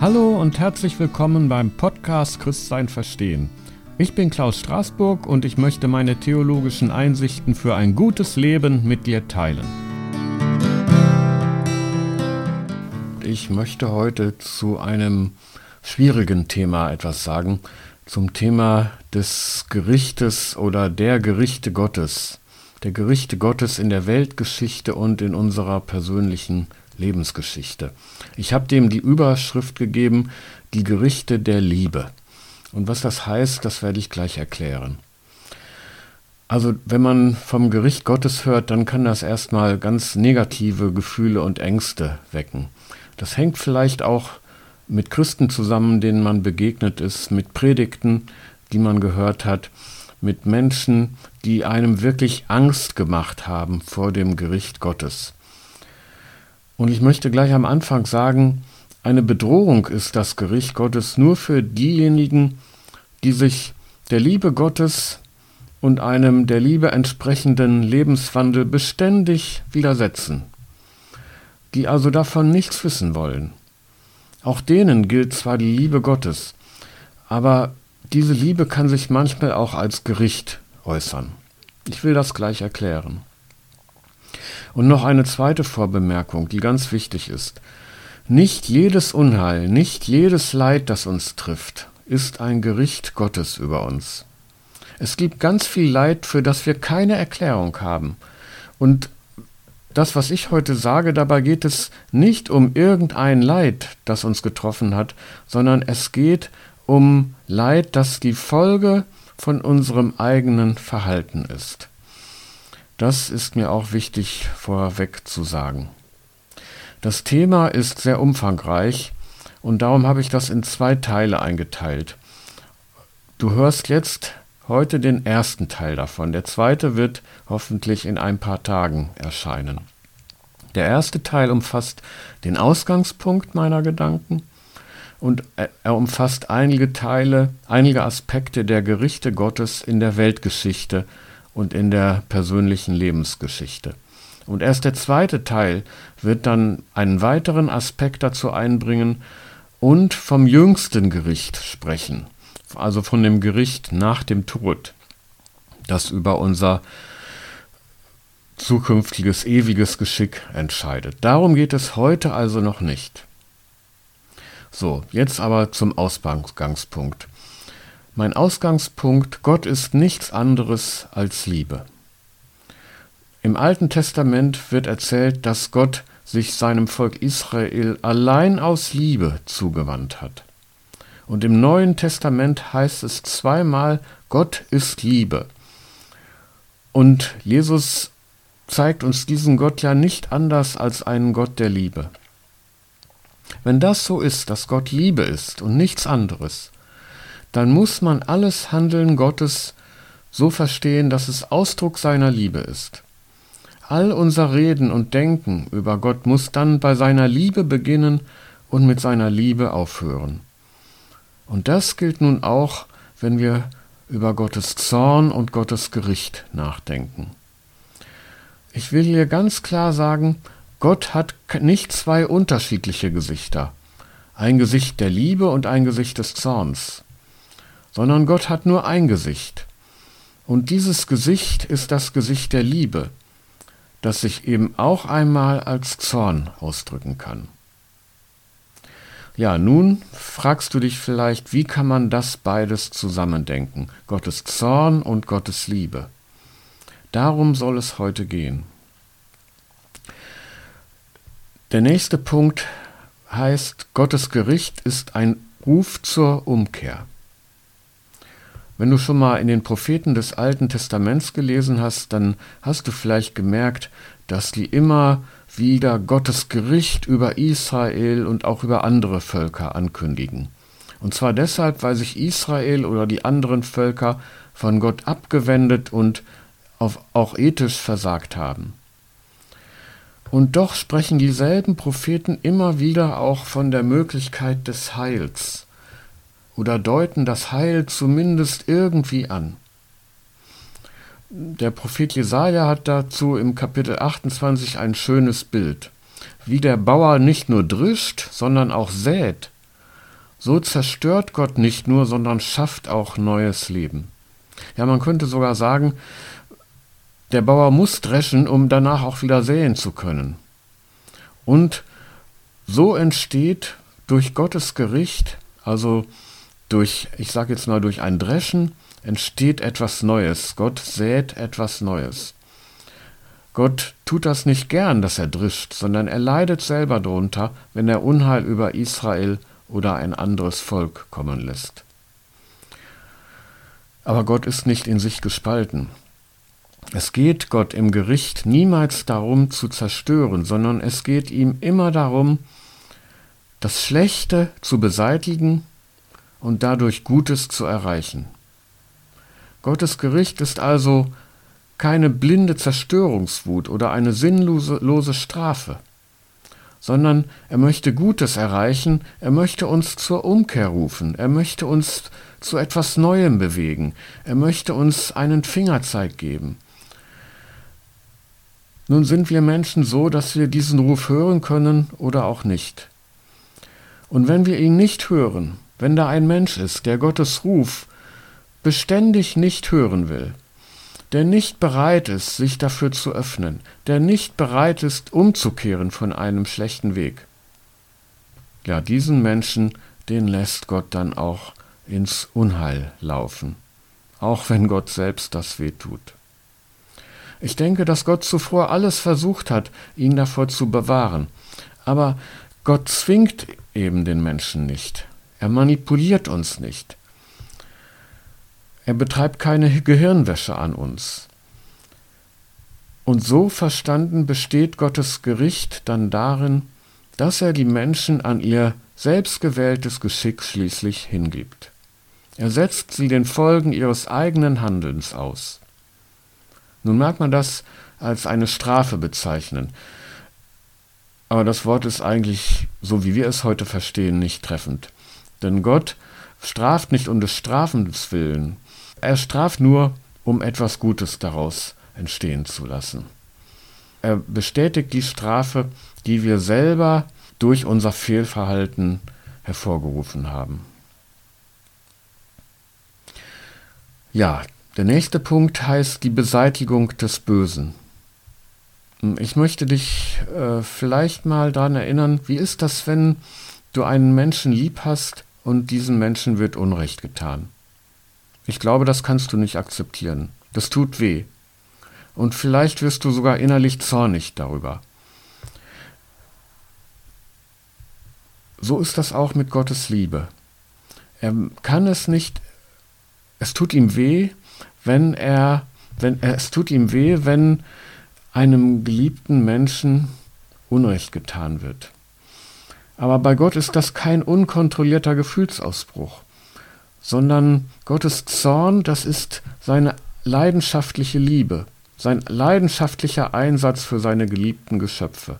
Hallo und herzlich willkommen beim Podcast Christsein verstehen. Ich bin Klaus Straßburg und ich möchte meine theologischen Einsichten für ein gutes Leben mit dir teilen. Ich möchte heute zu einem schwierigen Thema etwas sagen, zum Thema des Gerichtes oder der Gerichte Gottes, der Gerichte Gottes in der Weltgeschichte und in unserer persönlichen Lebensgeschichte. Ich habe dem die Überschrift gegeben, die Gerichte der Liebe. Und was das heißt, das werde ich gleich erklären. Also wenn man vom Gericht Gottes hört, dann kann das erstmal ganz negative Gefühle und Ängste wecken. Das hängt vielleicht auch mit Christen zusammen, denen man begegnet ist, mit Predigten, die man gehört hat, mit Menschen, die einem wirklich Angst gemacht haben vor dem Gericht Gottes. Und ich möchte gleich am Anfang sagen, eine Bedrohung ist das Gericht Gottes nur für diejenigen, die sich der Liebe Gottes und einem der Liebe entsprechenden Lebenswandel beständig widersetzen, die also davon nichts wissen wollen. Auch denen gilt zwar die Liebe Gottes, aber diese Liebe kann sich manchmal auch als Gericht äußern. Ich will das gleich erklären. Und noch eine zweite Vorbemerkung, die ganz wichtig ist. Nicht jedes Unheil, nicht jedes Leid, das uns trifft, ist ein Gericht Gottes über uns. Es gibt ganz viel Leid, für das wir keine Erklärung haben. Und das, was ich heute sage, dabei geht es nicht um irgendein Leid, das uns getroffen hat, sondern es geht um Leid, das die Folge von unserem eigenen Verhalten ist. Das ist mir auch wichtig vorweg zu sagen. Das Thema ist sehr umfangreich und darum habe ich das in zwei Teile eingeteilt. Du hörst jetzt heute den ersten Teil davon. Der zweite wird hoffentlich in ein paar Tagen erscheinen. Der erste Teil umfasst den Ausgangspunkt meiner Gedanken und er umfasst einige Teile, einige Aspekte der Gerichte Gottes in der Weltgeschichte und in der persönlichen Lebensgeschichte. Und erst der zweite Teil wird dann einen weiteren Aspekt dazu einbringen und vom jüngsten Gericht sprechen, also von dem Gericht nach dem Tod, das über unser zukünftiges ewiges Geschick entscheidet. Darum geht es heute also noch nicht. So, jetzt aber zum Ausgangspunkt. Mein Ausgangspunkt, Gott ist nichts anderes als Liebe. Im Alten Testament wird erzählt, dass Gott sich seinem Volk Israel allein aus Liebe zugewandt hat. Und im Neuen Testament heißt es zweimal, Gott ist Liebe. Und Jesus zeigt uns diesen Gott ja nicht anders als einen Gott der Liebe. Wenn das so ist, dass Gott Liebe ist und nichts anderes, dann muss man alles Handeln Gottes so verstehen, dass es Ausdruck seiner Liebe ist. All unser Reden und Denken über Gott muss dann bei seiner Liebe beginnen und mit seiner Liebe aufhören. Und das gilt nun auch, wenn wir über Gottes Zorn und Gottes Gericht nachdenken. Ich will hier ganz klar sagen, Gott hat nicht zwei unterschiedliche Gesichter, ein Gesicht der Liebe und ein Gesicht des Zorns sondern Gott hat nur ein Gesicht. Und dieses Gesicht ist das Gesicht der Liebe, das sich eben auch einmal als Zorn ausdrücken kann. Ja, nun fragst du dich vielleicht, wie kann man das beides zusammendenken, Gottes Zorn und Gottes Liebe. Darum soll es heute gehen. Der nächste Punkt heißt, Gottes Gericht ist ein Ruf zur Umkehr. Wenn du schon mal in den Propheten des Alten Testaments gelesen hast, dann hast du vielleicht gemerkt, dass die immer wieder Gottes Gericht über Israel und auch über andere Völker ankündigen. Und zwar deshalb, weil sich Israel oder die anderen Völker von Gott abgewendet und auch ethisch versagt haben. Und doch sprechen dieselben Propheten immer wieder auch von der Möglichkeit des Heils oder deuten das Heil zumindest irgendwie an. Der Prophet Jesaja hat dazu im Kapitel 28 ein schönes Bild. Wie der Bauer nicht nur drischt, sondern auch sät so zerstört Gott nicht nur, sondern schafft auch neues Leben. Ja, man könnte sogar sagen, der Bauer muss dreschen, um danach auch wieder säen zu können. Und so entsteht durch Gottes Gericht, also durch, ich sage jetzt mal, durch ein Dreschen, entsteht etwas Neues. Gott sät etwas Neues. Gott tut das nicht gern, dass er drischt, sondern er leidet selber drunter, wenn er Unheil über Israel oder ein anderes Volk kommen lässt. Aber Gott ist nicht in sich gespalten. Es geht Gott im Gericht niemals darum zu zerstören, sondern es geht ihm immer darum, das Schlechte zu beseitigen und dadurch Gutes zu erreichen. Gottes Gericht ist also keine blinde Zerstörungswut oder eine sinnlose Strafe, sondern er möchte Gutes erreichen, er möchte uns zur Umkehr rufen, er möchte uns zu etwas Neuem bewegen, er möchte uns einen Fingerzeig geben. Nun sind wir Menschen so, dass wir diesen Ruf hören können oder auch nicht. Und wenn wir ihn nicht hören, wenn da ein Mensch ist, der Gottes Ruf beständig nicht hören will, der nicht bereit ist, sich dafür zu öffnen, der nicht bereit ist, umzukehren von einem schlechten Weg. Ja, diesen Menschen, den lässt Gott dann auch ins Unheil laufen, auch wenn Gott selbst das weh tut. Ich denke, dass Gott zuvor alles versucht hat, ihn davor zu bewahren, aber Gott zwingt eben den Menschen nicht. Er manipuliert uns nicht. Er betreibt keine Gehirnwäsche an uns. Und so verstanden besteht Gottes Gericht dann darin, dass er die Menschen an ihr selbstgewähltes Geschick schließlich hingibt. Er setzt sie den Folgen ihres eigenen Handelns aus. Nun mag man das als eine Strafe bezeichnen, aber das Wort ist eigentlich, so wie wir es heute verstehen, nicht treffend. Denn Gott straft nicht um des Strafens willen, er straft nur, um etwas Gutes daraus entstehen zu lassen. Er bestätigt die Strafe, die wir selber durch unser Fehlverhalten hervorgerufen haben. Ja, der nächste Punkt heißt die Beseitigung des Bösen. Ich möchte dich äh, vielleicht mal daran erinnern, wie ist das, wenn du einen Menschen lieb hast und diesem Menschen wird Unrecht getan? Ich glaube, das kannst du nicht akzeptieren. Das tut weh. Und vielleicht wirst du sogar innerlich zornig darüber. So ist das auch mit Gottes Liebe. Er kann es nicht, es tut ihm weh, wenn er, wenn, es tut ihm weh, wenn einem geliebten Menschen Unrecht getan wird. Aber bei Gott ist das kein unkontrollierter Gefühlsausbruch sondern Gottes Zorn, das ist seine leidenschaftliche Liebe, sein leidenschaftlicher Einsatz für seine geliebten Geschöpfe.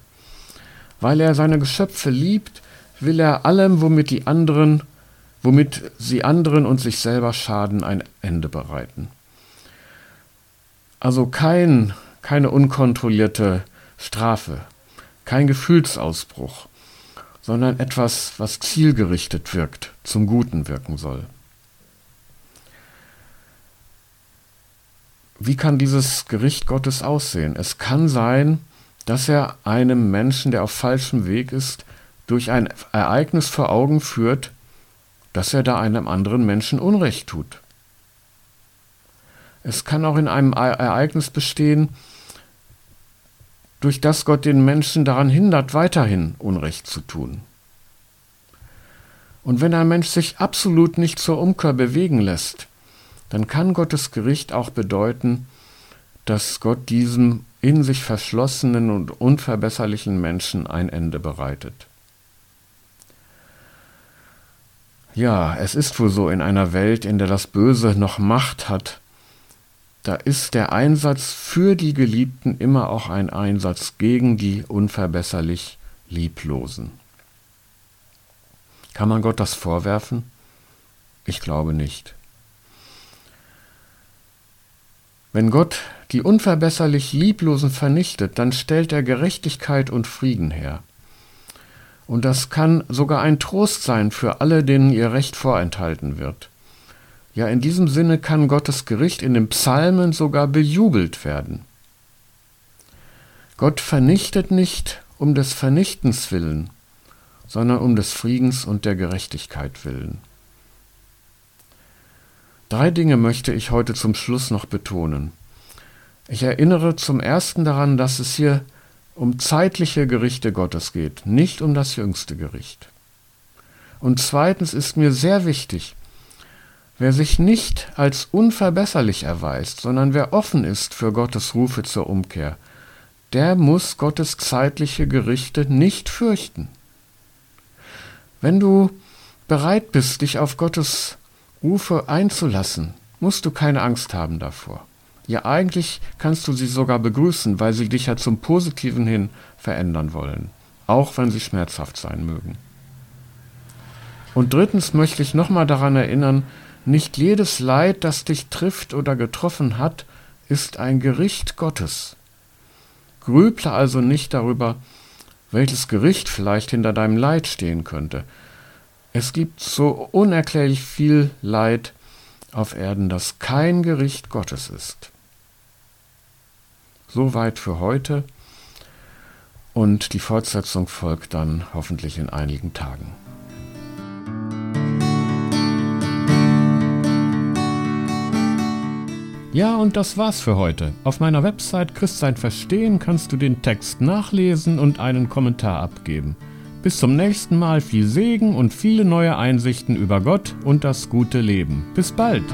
Weil er seine Geschöpfe liebt, will er allem, womit die anderen, womit sie anderen und sich selber schaden, ein Ende bereiten. Also kein, keine unkontrollierte Strafe, kein Gefühlsausbruch, sondern etwas, was zielgerichtet wirkt, zum Guten wirken soll. wie kann dieses Gericht Gottes aussehen? Es kann sein, dass er einem Menschen, der auf falschem Weg ist, durch ein Ereignis vor Augen führt, dass er da einem anderen Menschen Unrecht tut. Es kann auch in einem Ereignis bestehen, durch das Gott den Menschen daran hindert, weiterhin Unrecht zu tun. Und wenn ein Mensch sich absolut nicht zur Umkehr bewegen lässt, dann kann Gottes Gericht auch bedeuten, dass Gott diesem in sich verschlossenen und unverbesserlichen Menschen ein Ende bereitet. Ja, es ist wohl so in einer Welt, in der das Böse noch Macht hat, da ist der Einsatz für die Geliebten immer auch ein Einsatz gegen die unverbesserlich Lieblosen. Kann man Gott das vorwerfen? Ich glaube nicht. Wenn Gott die unverbesserlich Lieblosen vernichtet, dann stellt er Gerechtigkeit und Frieden her. Und das kann sogar ein Trost sein für alle, denen ihr Recht vorenthalten wird. Ja, in diesem Sinne kann Gottes Gericht in den Psalmen sogar bejubelt werden. Gott vernichtet nicht um des Vernichtens willen, sondern um des Friedens und der Gerechtigkeit willen. Drei Dinge möchte ich heute zum Schluss noch betonen. Ich erinnere zum ersten daran, dass es hier um zeitliche Gerichte Gottes geht, nicht um das jüngste Gericht. Und zweitens ist mir sehr wichtig, wer sich nicht als unverbesserlich erweist, sondern wer offen ist für Gottes Rufe zur Umkehr, der muss Gottes zeitliche Gerichte nicht fürchten. Wenn du bereit bist, dich auf Gottes Rufe einzulassen, musst du keine Angst haben davor. Ja, eigentlich kannst du sie sogar begrüßen, weil sie dich ja zum Positiven hin verändern wollen, auch wenn sie schmerzhaft sein mögen. Und drittens möchte ich nochmal daran erinnern, nicht jedes Leid, das dich trifft oder getroffen hat, ist ein Gericht Gottes. Grüble also nicht darüber, welches Gericht vielleicht hinter deinem Leid stehen könnte. Es gibt so unerklärlich viel Leid auf Erden, das kein Gericht Gottes ist. Soweit für heute und die Fortsetzung folgt dann hoffentlich in einigen Tagen. Ja, und das war's für heute. Auf meiner Website Christsein Verstehen kannst du den Text nachlesen und einen Kommentar abgeben. Bis zum nächsten Mal viel Segen und viele neue Einsichten über Gott und das gute Leben. Bis bald!